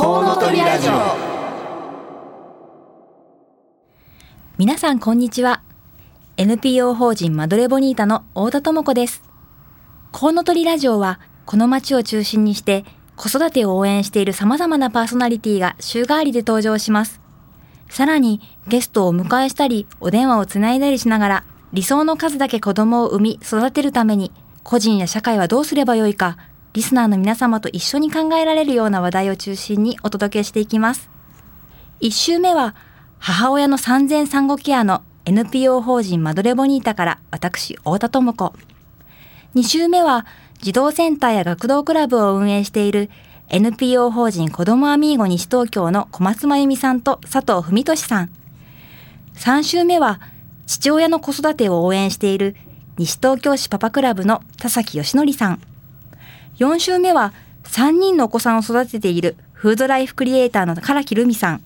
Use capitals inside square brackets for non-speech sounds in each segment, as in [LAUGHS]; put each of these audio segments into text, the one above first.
コウノトリラジオ。皆さんこんにちは。NPO 法人マドレボニータの太田智子です。コウノトリラジオはこの街を中心にして子育てを応援している様々なパーソナリティが週替わりで登場します。さらにゲストをお迎えしたりお電話をつないだりしながら理想の数だけ子供を産み育てるために個人や社会はどうすればよいかリスナーの皆様と一緒に考えられるような話題を中心にお届けしていきます。一週目は、母親の産前産後ケアの NPO 法人マドレボニータから私、太田智子。二週目は、児童センターや学童クラブを運営している NPO 法人子どもアミーゴ西東京の小松真由美さんと佐藤文俊さん。三週目は、父親の子育てを応援している西東京市パパクラブの田崎義則さん。4週目は3人のお子さんを育てているフードライフクリエイターの唐木留美さん。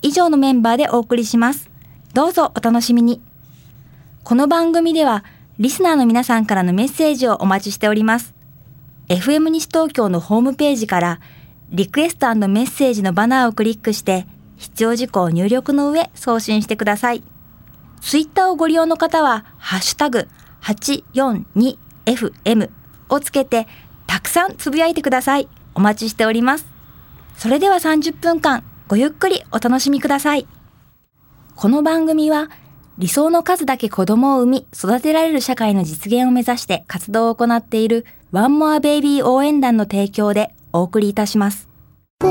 以上のメンバーでお送りします。どうぞお楽しみに。この番組ではリスナーの皆さんからのメッセージをお待ちしております。FM 西東京のホームページからリクエストメッセージのバナーをクリックして必要事項を入力の上送信してください。ツイッターをご利用の方はハッシュタグ 842FM をつけてたくさんつぶやいてください。お待ちしております。それでは30分間ごゆっくりお楽しみください。この番組は理想の数だけ子供を産み育てられる社会の実現を目指して活動を行っているワンモアベイビー応援団の提供でお送りいたします。僕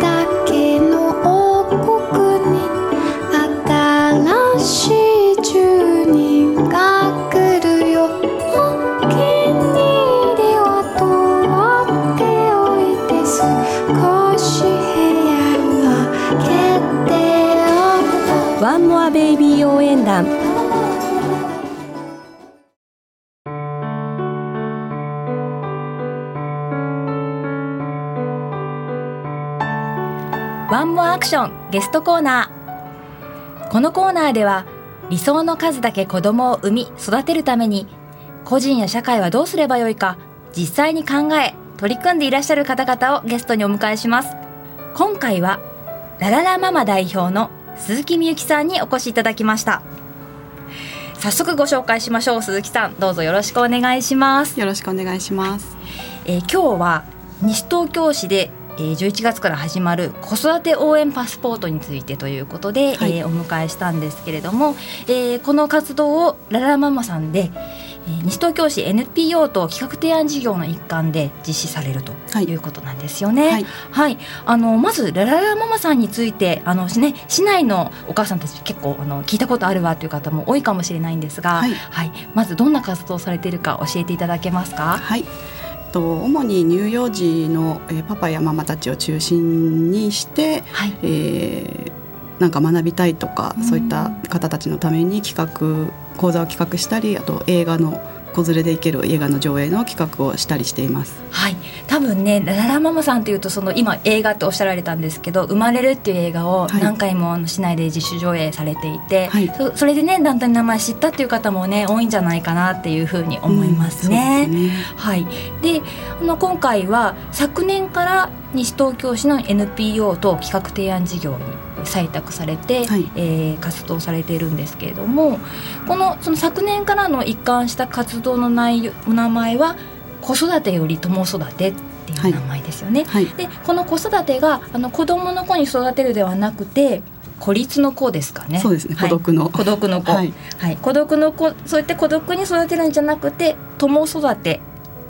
だけの王国に新しいワンモアベイビー応援団。ワンモアアクションゲストコーナー。このコーナーでは理想の数だけ子供を産み育てるために個人や社会はどうすればよいか実際に考え取り組んでいらっしゃる方々をゲストにお迎えします。今回はラララママ代表の鈴木みゆきさんにお越しいただきました。早速ご紹介しましょう。鈴木さんどうぞよろしくお願いします、よろしくお願いします。えー今日は西東京市でえー11月から始まる子育て応援パスポートについてということで、はい。えーお迎えしたんですけれども、えーこの活動をラララママさんで、えー西東京市 NPO と企画提案事業の一環で実施されるとはい。いうことなんですよね。はい。はい、あのまずラララママさんについてあの、ね、市内のお母さんたち結構あの聞いたことあるわという方も多いかもしれないんですが、はい。まずどんな活動をされているか教えていただけますか？はい。と主に乳幼児のえーパパやママたちを中心にして、はい、えーなんか学びたいとか、うん。そういった方たちのために企画講座を企画したりあと映画の子連れで行ける映画の上映の企画をしたりしています。はい、多分ねラララママさんというとその今映画っておっしゃられたんですけど「生まれる」っていう映画をはい。何回もあの市内で自主上映されていて、はい。そそれでね団体の名前知ったっていう方もね多いんじゃないかなっていうふうに思いますね。うんすね。はい、であの今回は昨年から西東京市の NPO と企画提案事業に採択されて、はいえー活動されているんですけれどもこのその昨年からの一貫した活動の内容お名前は子育てより友育てっていう名前ですよね。はい。でこの子育てがあの子供の子に育てるではなくて孤立の子ですかね。そうですね。はい孤独の。孤独の子、はい。はい、孤独の子そうやって孤独に育てるんじゃなくて共育て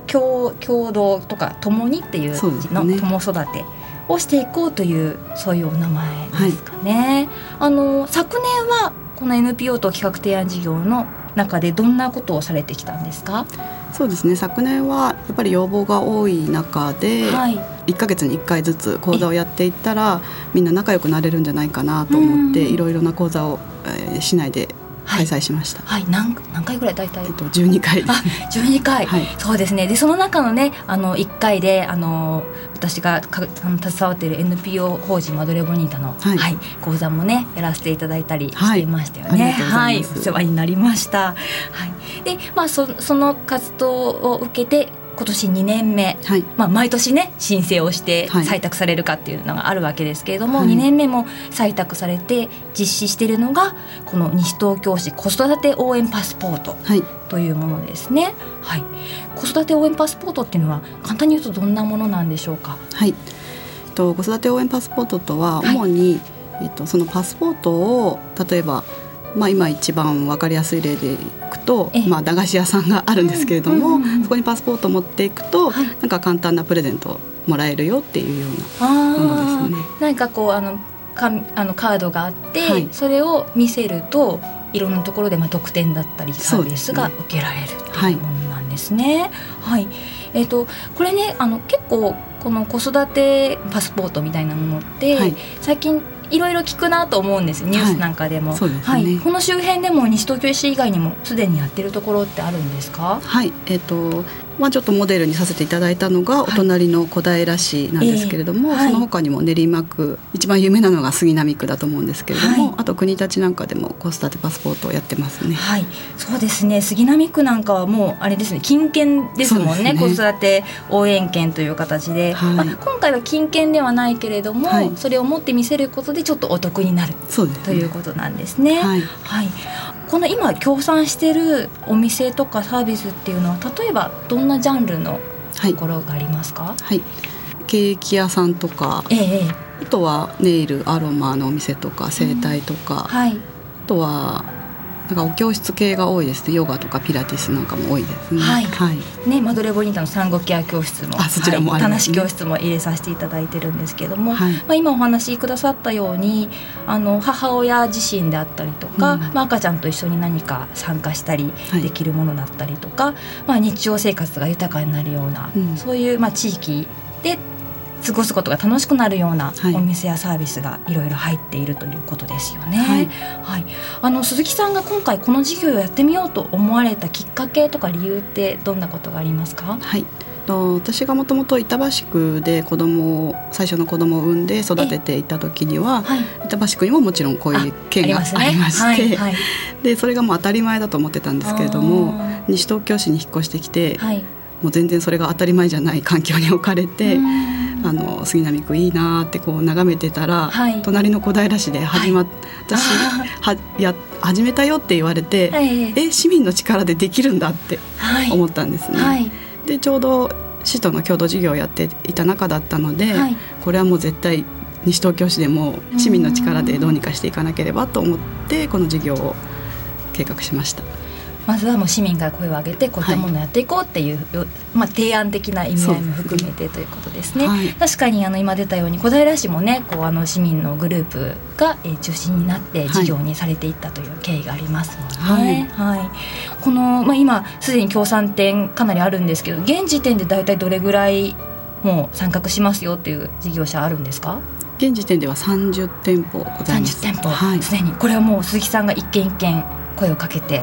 共共同とか共にっていう字のね共育てをしていこうというそういうお名前ですかね。あの昨年はこの NPO と企画提案事業の中でどんなことをされてきたんですか？そうですね。昨年はやっぱり要望が多い中で、はい。1ヶ月に1回ずつ講座をやっていったらみんな仲良くなれるんじゃないかなと思ってうんいろいろな講座を、えー市内ではい開催しました。はい。何何回ぐらい？大体。えっ。と12回。ですあ、12回、[LAUGHS] はい。そうですね。でその中のねあの1回であの私がかあの携わっている NPO 法人マドレボニータの、ははい。い講座もねやらせていただいたりしはい。ていましたよね。がとうござい。お世話になりました。はい、でまあそその活動を受けて今年2年目、はい。まあ、毎年ね申請をしてはい。採択されるかっていうのがあるわけですけれども、はい。2年目も採択されて実施しているのがこの西東京市子育て応援パスポートはい。というものですね。はい、子育て応援パスポートっていうのは簡単に言うとどんなものなんでしょうか？はい、えっと子育て応援パスポートとははい。主に、えっとそのパスポートを例えばまあ今一番わかりやすい例でいくとええ、まあ駄菓子屋さんがあるんですけれども、そこにパスポートを持っていくと、はい。なんか簡単なプレゼントをもらえるよっていうようなあものーですね。なんかこうあのかあのカードがあって、はい。それを見せるといろんなところでまあ特典だったりサービスがそうですね。受けられるっていうものなんですね。はい、えっ、とこれねあの結構この子育てパスポートみたいなものって、はい。最近いろいろ聞くなと思うんですニュースなんかでも、はいね。はい、この周辺でも西東京市以外にもすでにやってるところってあるんですか？はい、えっ、とまあちょっとモデルにさせていただいたのがお隣の小平市なんですけれども、ええはいその他にも練馬区一番有名なのが杉並区だと思うんですけれども、はいあと国立なんかでも子育てパスポートをやってますね。はい、そうですね。杉並区なんかはもうあれですね、金券ですもんね。ね育て応援券という形で、はいまあ、今回は金券ではないけれども、はいそれを持って見せることでちょっとお得になるそうですねということなんですね。はい、はい。この今協賛しているお店とかサービスっていうのは例えばどんなジャンルのはい。ところがありますか？はい、ケーキ屋さんとか。ええええ。あとはネイルアロマのお店とか整体とか、あはい。とはなんかお教室系が多いですね。ヨガとかピラティスなんかも多いですね。はい。はい。ね、マドレボニータの産後ケア教室もあそちらもはい、ありますね。お話教室も入れさせていただいてるんですけども、はい。まあ、今お話しくださったようにあの母親自身であったりとか、うん。まあ、赤ちゃんと一緒に何か参加したりはい。できるものだったりとか、まあ、日常生活が豊かになるような、うん。そういう、まあ、地域で過ごすことが楽しくなるようなはい。お店やサービスがいろいろ入っているということですよね。はい。はい、あの鈴木さんが今回この事業をやってみようと思われたきっかけとか理由ってどんなことがありますか？はい。と私がもともと板橋区で子供を最初の子供を産んで育てていた時にははい、板橋区にももちろんこういう県がありましてはい。はい、[LAUGHS] でそれがもう当たり前だと思ってたんですけれども西東京市に引っ越してきて、はい、もう全然それが当たり前じゃない環境に置かれて、うんあの杉並区いいなーってこう眺めてたら、はい。隣の小平市で始まっ、私あはや始めたよって言われて、はい、え市民の力でできるんだってはい、思ったんですね。はい、でちょうど市との共同事業をやっていた中だったので、はい。これはもう絶対西東京市でも市民の力でどうにかしていかなければと思ってこの事業を計画しました。まずはもう市民が声を上げてこういったものをやっていこうっていう、まあ、提案的な意味合いも含めてということですね。はい確かにあの今出たように小平市もねこうあの市民のグループが、えー中心になって事業にされていったという経緯がありますもんね。はいこの、まあ、今すでに協賛店かなりあるんですけど現時点で大体どれぐらいもう参画しますよっていう事業者あるんですか？現時点では30店舗ございます。30店舗はい。すで、にこれはもう鈴木さんが一軒一軒声をかけて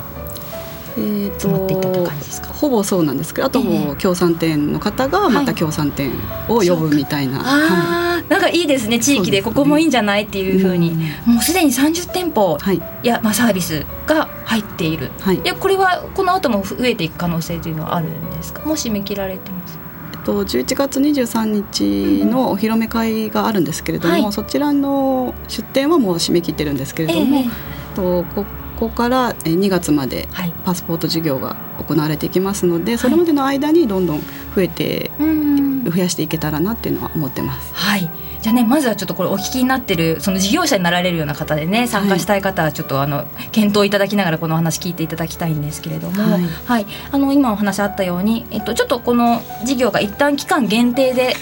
えーと持っていったという感じですか？ほぼそうなんですけど、あともう協賛店の方がまた協賛店を呼ぶみたいな。はあーなんかいいですね地域でここもいいんじゃないっていうふうに。うん。もうすでに30店舗はい。や、まあ、サービスが入っている。はい。でこれはこの後も増えていく可能性というのはあるんですか？もう締め切られてます。えっと11月23日のお披露目会があるんですけれども、はい。そちらの出店はもう締め切ってるんですけれども、ええ。えっとこここからえ2月まではい。パスポート事業が行われていきますので、それまでの間にどんどん増えてうん。増やしていけたらなっていうのは思ってます。はい。じゃあねまずはちょっとこれお聞きになってるその事業者になられるような方でね参加したい方はちょっとあの検討いただきながらこのお話聞いていただきたいんですけれども、ははい。いあの今お話あったように、えっと、ちょっとこの事業が一旦期間限定で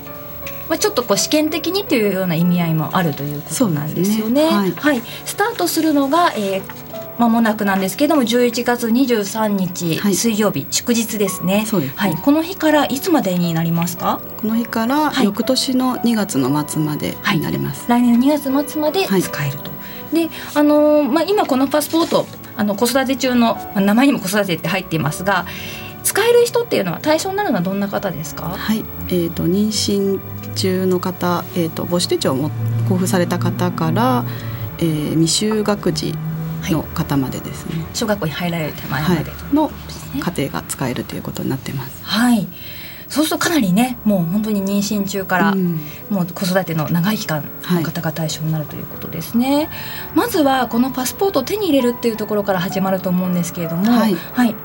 まあ、ちょっとこう試験的にというような意味合いもあるということなんですよね。そうですね。はい、スタートするのが、えー間もなくなんですけれども11月23日、はい水曜日祝日ですね。そうですねはい、この日からいつまでになりますか？この日からはい翌年の2月の末までになります。来年の2月末まではい使えると。で、あのーまあ今このパスポートあの子育て中のまあ名前にも子育てって入っていますが、使える人っていうのは対象になるのはどんな方ですか？はい、えー、と妊娠中の方、えー、と母子手帳をも交付された方から、えー未就学児の方までですね、小学校に入られる手前はいまで。と。の家庭が使えるということになってます。はい。そうするとかなりねもう本当に妊娠中から、うん。もう子育ての長い期間の方が対象になるということですね、まずはこのパスポートを手に入れるっていうところから始まると思うんですけれども、はい。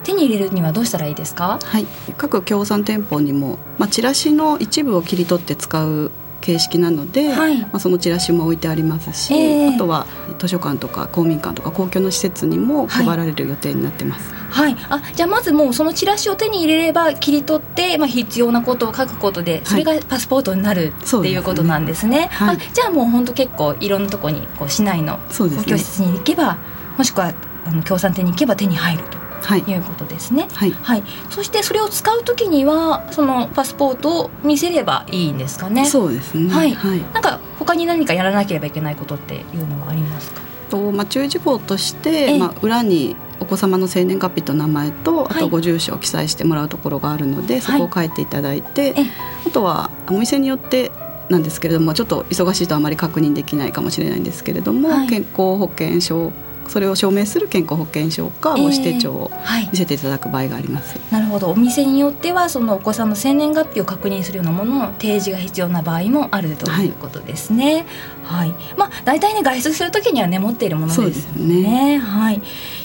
手に入れるにはどうしたらいいですか？はい、各協賛店舗にも、まあ、チラシの一部を切り取って使う形式なので、はい。まあ、そのチラシも置いてありますし、ええ。あとは図書館とか公民館とか公共の施設にもはい。配られる予定になってます。はい、あじゃあまずもうそのチラシを手に入れれば切り取って、まあ、必要なことを書くことでそれがパスポートになるそうですね。っていうことなんですね。はい。あじゃあもう本当結構いろんなとこにこう市内の公共施設に行けばもしくはあの共産店に行けば手に入るはいということですね。はいはい、そしてそれを使うときにはそのパスポートを見せればいいんですかね？そうですね。はいはい。なんか他に何かやらなければいけないことっていうのはありますか？とまあ注意事項として、ええまあ裏にお子様の生年月日と名前とあはいとご住所を記載してもらうところがあるので、そこを書いていただいて、ええあとはお店によってなんですけれどもちょっと忙しいとあまり確認できないかもしれないんですけれども、はい健康保険証それを証明する健康保険証か母子手帳をはい。見せていただく場合があります。なるほど。お店によってはそのお子さんの生年月日を確認するようなものの提示が必要な場合もあるということですね。はい、まあ大体ね外出する時にはね持っているものですそうですね。はい、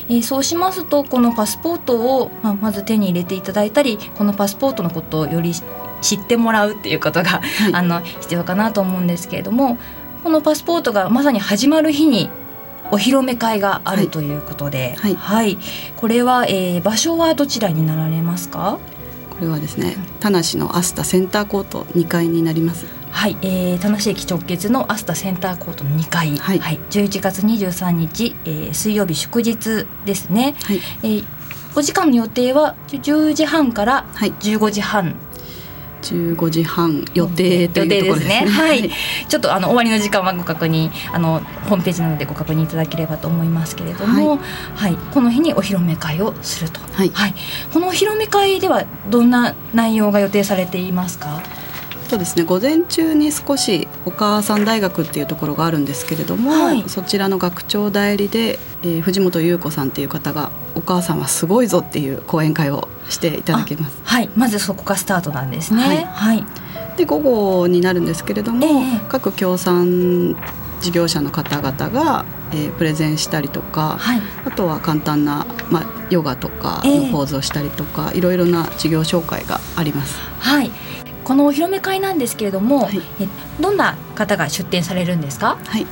えーそうしますとこのパスポートを、まあ、まず手に入れていただいたりこのパスポートのことをより知ってもらうっていうことが、はい。あの必要かなと思うんですけれどもこのパスポートがまさに始まる日にお披露目会があるということで、はい。これは、えー場所はどちらになられますか？これはですね田無のアスタセンターコート2階になります。はい、えー、田無駅直結のアスタセンターコートの2階、はい。11月23日、えー水曜日祝日ですね、はい。えー、お時間の予定は10時半からはい。15時半15時半予定というところですね。すね。はい。ちょっとあの終わりの時間はご確認あのホームページなどでご確認いただければと思いますけれども、はい。この日にお披露目会をすると、はい。このお披露目会ではどんな内容が予定されていますか？そうですね午前中に少しお母さん大学っていうところがあるんですけれども、はい。そちらの学長代理で、えー藤本優子さんっていう方が「お母さんはすごいぞ」っていう講演会をしていただきます。はい。まずそこがスタートなんですね。はい。はい。で午後になるんですけれども、ええ。各協賛事業者の方々が、えープレゼンしたりとか、はい。あとは簡単な、まあ、ヨガとかええ。のポーズをしたりとか、いろいろな事業紹介があります。はい。このお披露目会なんですけれども、はいえどんな方が出展されるんですか？はい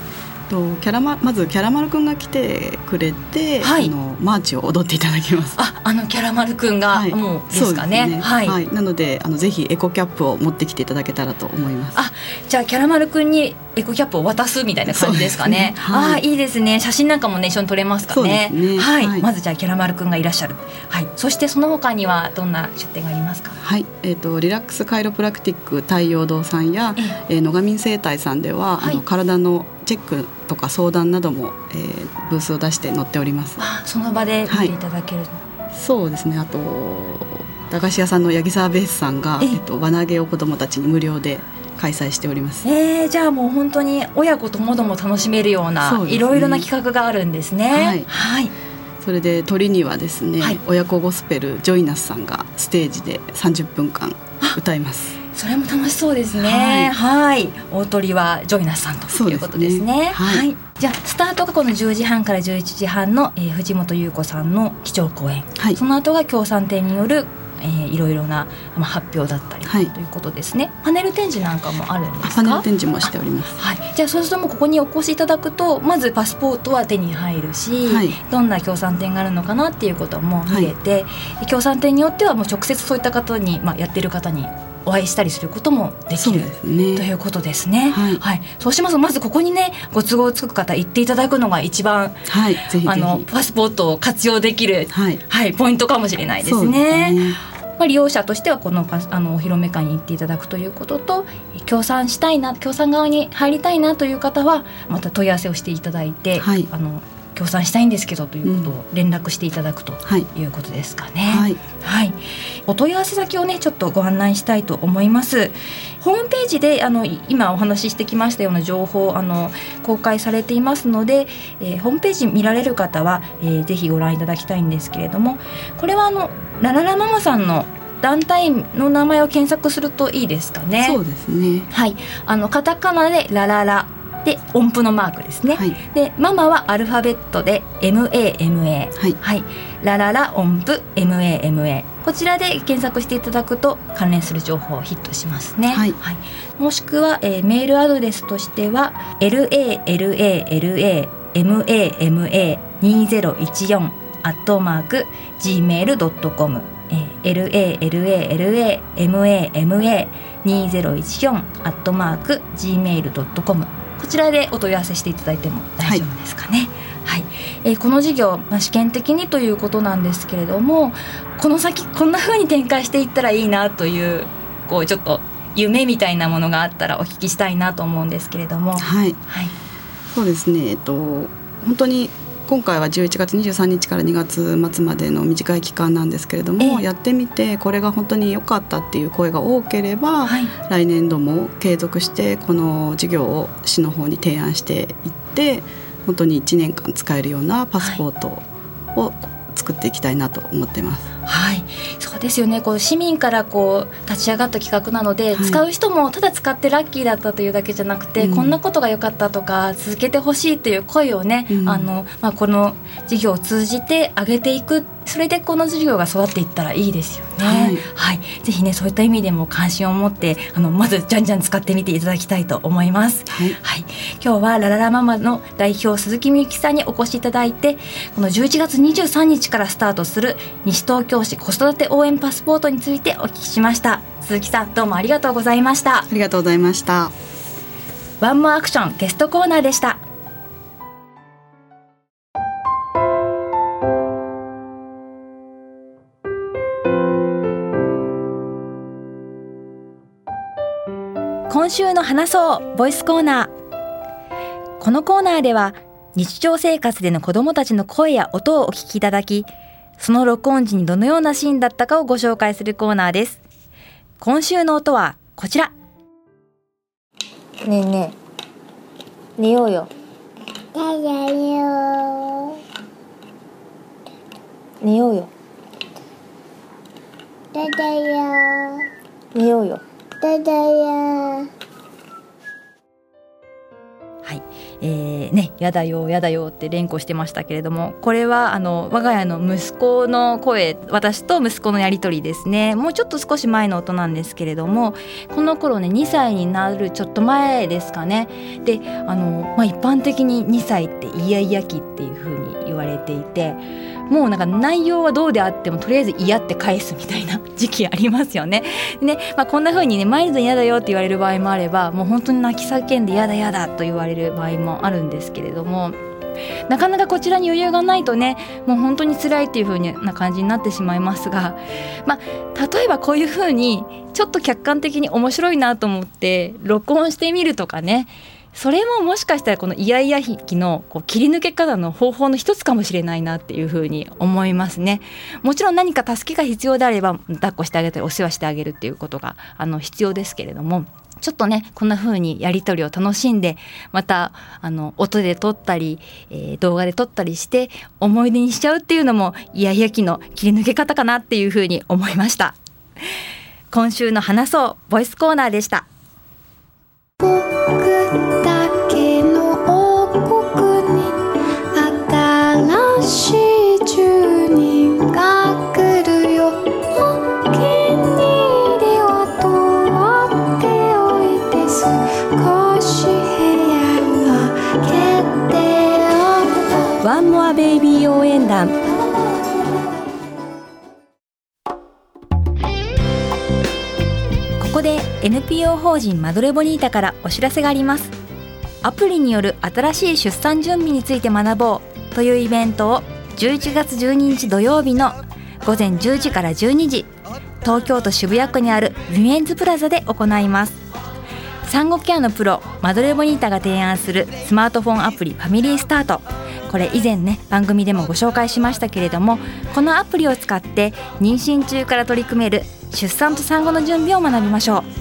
とキャラマまずキャラマルくんが来てくれて、はいあのマーチを踊っていただきます。あ、あのキャラマルくんが、はいもうですかね。そうですはい。なのであのぜひエコキャップを持ってきていただけたらと思います。あ、じゃあキャラマルくんにエコキャップを渡すみたいな感じですかね。ねはいあー、いいですね。写真なんかもね一緒に撮れますかね。ねはい、はいまずじゃあキャラマルくんがいらっしゃる。はい。そしてその他にはどんな出展がありますか？はい、えっ、とリラックスカイロプラクティック太陽堂さんや、えー、野上整体さんでは、はいあの体のチェックとか相談なども、えーブースを出して載っております。あ、その場で見ていただける。そうですね。あと駄菓子屋さんの八木沢ベースさんが、え？ええっと輪投げを子どもたちに無料で開催しております。えー、じゃあもう本当に親子ともども楽しめるようないろいろな企画があるんですね。はいはいそれで鳥にはですね、はい親子ゴスペルジョイナスさんがステージで30分間歌います。それも楽しそうですね。はい、大鳥はジョイナスさんということですね。はいじゃあスタートがこの10時半から11時半の、えー藤本優子さんの基調講演。はいその後が協賛店による、えーいろいろなまあ発表だったり、はいということですね。パネル展示なんかもあるんですか？パネル展示もしております。はい、じゃあそうするともうここにお越しいただくとまずパスポートは手に入るし、はいどんな協賛店があるのかなっていうことも見れて、協賛店によってはもう直接そういった方に、まあ、やってる方にお会いしたりすることもできるね。ということですね。はいそうしますとまずここにねご都合つく方行っていただくのが一番はい。あのパスポートを活用できる、はい。はい、ポイントかもしれないですね。ねまあ、利用者としてはこのパスあのお披露目会に行っていただくということと協賛したいな協賛側に入りたいなという方はまた問い合わせをしていただいて、はいあの協賛したいんですけどということを連絡していただくとはい。いうことですかね。はい。はい、お問い合わせ先をねちょっとご案内したいと思います。ホームページであのい今お話ししてきましたような情報あの公開されていますので、えーホームページ見られる方は、えーぜひご覧いただきたいんですけれども、これはあのラララママさんの団体の名前を検索するといいですかねそうですねはいあのカタカナでラララで音符のマークですね、はい。でママはアルファベットで MAMA はい。はい、ラララ音符 MAMA こちらで検索していただくと関連する情報をヒットしますね。はい。もしくは、えーメールアドレスとしては LALALAMAMA2014 アットマーク gmail.com えー LALAMAMA2014 アットマーク gmail.com こちらでお問い合わせしていただいても大丈夫ですかね。はい、えーこの授業、まあ、試験的にということなんですけれどもこの先こんな風に展開していったらいいなというこうちょっと夢みたいなものがあったらお聞きしたいなと思うんですけれども。はい。はい、そうですね。えっと本当に今回は11月23日から2月末までの短い期間なんですけれども、ええ。やってみてこれが本当に良かったっていう声が多ければ、はい。来年度も継続してこの授業を市の方に提案していって本当に1年間使えるようなパスポートを作っていきたいなと思ってます。はい、そうですよね。こう市民からこう立ち上がった企画なので、はい使う人もただ使ってラッキーだったというだけじゃなくて、うんこんなことが良かったとか続けてほしいという声をね、うんあのまあこの授業を通じて上げていく。それでこの授業が育っていったらいいですよね。はい。はい、ぜひねそういった意味でも関心を持ってあのまずじゃんじゃん使ってみていただきたいと思います。はい。はい、今日はラララママの代表鈴木みゆきさんにお越しいただいてこの11月23日からスタートする西東京市子育て応援パスポートについてお聞きしました。鈴木さんどうもありがとうございました。ありがとうございました。ワンモアアクションゲストコーナーでした今週の話そうボイスコーナー。このコーナーでは日常生活での子どもたちの声や音をお聞きいただきその録音時にどのようなシーンだったかをご紹介するコーナーです。今週の音はこちら。ねえねえ。寝ようよ。だだよ寝ようよ。だだよ。寝ようよ。だだよはい、えー、ね、やだよやだよって連呼してましたけれども、これはあの我が家の息子の声、私と息子のやり取りですね。もうちょっと少し前の音なんですけれども、この頃ね2歳になるちょっと前ですかね。で、あのまあ一般的に2歳ってイヤイヤ期っていうふうに言われていて。もうなんか内容はどうであってもとりあえず嫌って返すみたいな [LAUGHS] 時期ありますよね。ね、まあ、こんな風にねマイルドに嫌だよって言われる場合もあればもう本当に泣き叫んで嫌だ嫌だと言われる場合もあるんですけれどもなかなかこちらに余裕がないとねもう本当に辛いっていう風な感じになってしまいますが、まあ、例えばこういう風にちょっと客観的に面白いなと思って録音してみるとかねそれももしかしたらこのイヤイヤ期のこう切り抜け方の方法の一つかもしれないなっていうふうに思いますね。もちろん何か助けが必要であれば抱っこしてあげたりお世話してあげるっていうことがあの必要ですけれども。ちょっとねこんな風にやり取りを楽しんでまたあの音で撮ったり、えー動画で撮ったりして思い出にしちゃうっていうのもイヤイヤ期の切り抜け方かなっていう風に思いました今週の話そうボイスコーナーでした NPO 法人マドレボニータからお知らせがあります。アプリによる新しい出産準備について学ぼうというイベントを11月12日土曜日の午前10時から12時東京都渋谷区にあるウィメンズプラザで行います。産後ケアのプロマドレボニータが提案するスマートフォンアプリファミリースタート。これ以前ね番組でもご紹介しましたけれどもこのアプリを使って妊娠中から取り組める出産と産後の準備を学びましょう。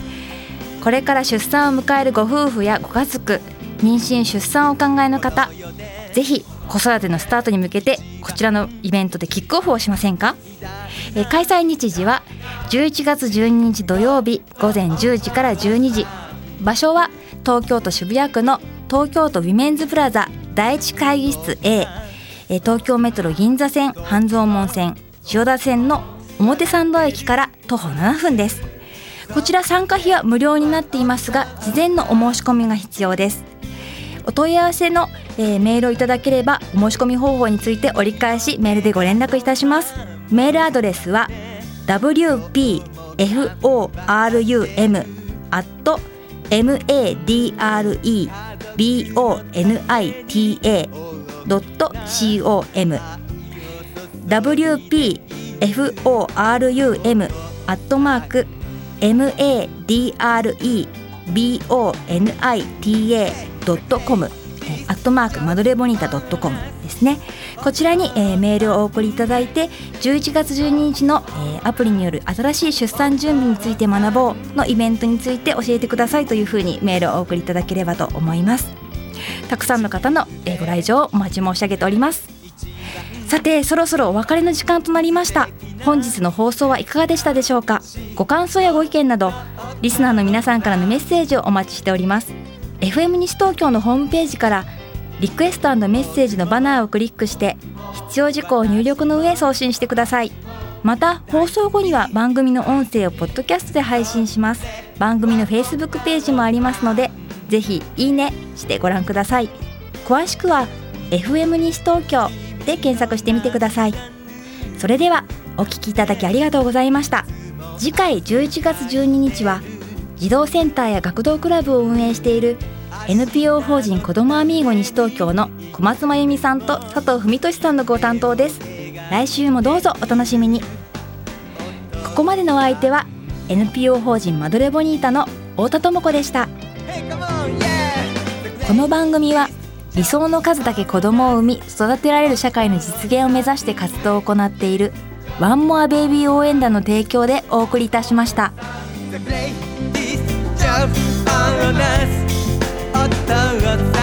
これから出産を迎えるご夫婦やご家族妊娠出産をお考えの方ぜひ子育てのスタートに向けてこちらのイベントでキックオフをしませんか、え開催日時は11月12日土曜日午前10時から12時。場所は東京都渋谷区の東京都ウィメンズプラザ第一会議室 A え東京メトロ銀座線半蔵門線千代田線の表参道駅から徒歩7分です。こちら参加費は無料になっていますが事前のお申し込みが必要です。お問い合わせの、えーメールをいただければお申し込み方法について折り返しメールでご連絡いたします。メールアドレスは wpforum.madrebonita.com wpforum アットマーク madrebonita.com アットマークマドレボニータ .com ですね。こちらに、えーメールをお送りいただいて11月12日の、えーアプリによる新しい出産準備について学ぼうのイベントについて教えてくださいというふうにメールをお送りいただければと思います。たくさんの方の、えーご来場をお待ち申し上げております。さてそろそろお別れの時間となりました。本日の放送はいかがでしたでしょうか？ご感想やご意見などリスナーの皆さんからのメッセージをお待ちしております。FM 西東京のホームページからリクエストメッセージのバナーをクリックして必要事項を入力の上送信してください。また放送後には番組の音声をポッドキャストで配信します。番組の Facebook ページもありますのでぜひいいねしてご覧ください。詳しくは FM 西東京で検索してみてください。それではお聞きいただきありがとうございました。次回11月12日は児童センターや学童クラブを運営している NPO 法人子どもアミーゴ西東京の小松真由美さんと佐藤文俊さんのご担当です。来週もどうぞお楽しみに。ここまでのお相手は NPO 法人マドレボニータの太田智子でした。この番組は理想の数だけ子供を産み育てられる社会の実現を目指して活動を行っているワンモアベイビー応援団の提供でお送りいたしました。お父さん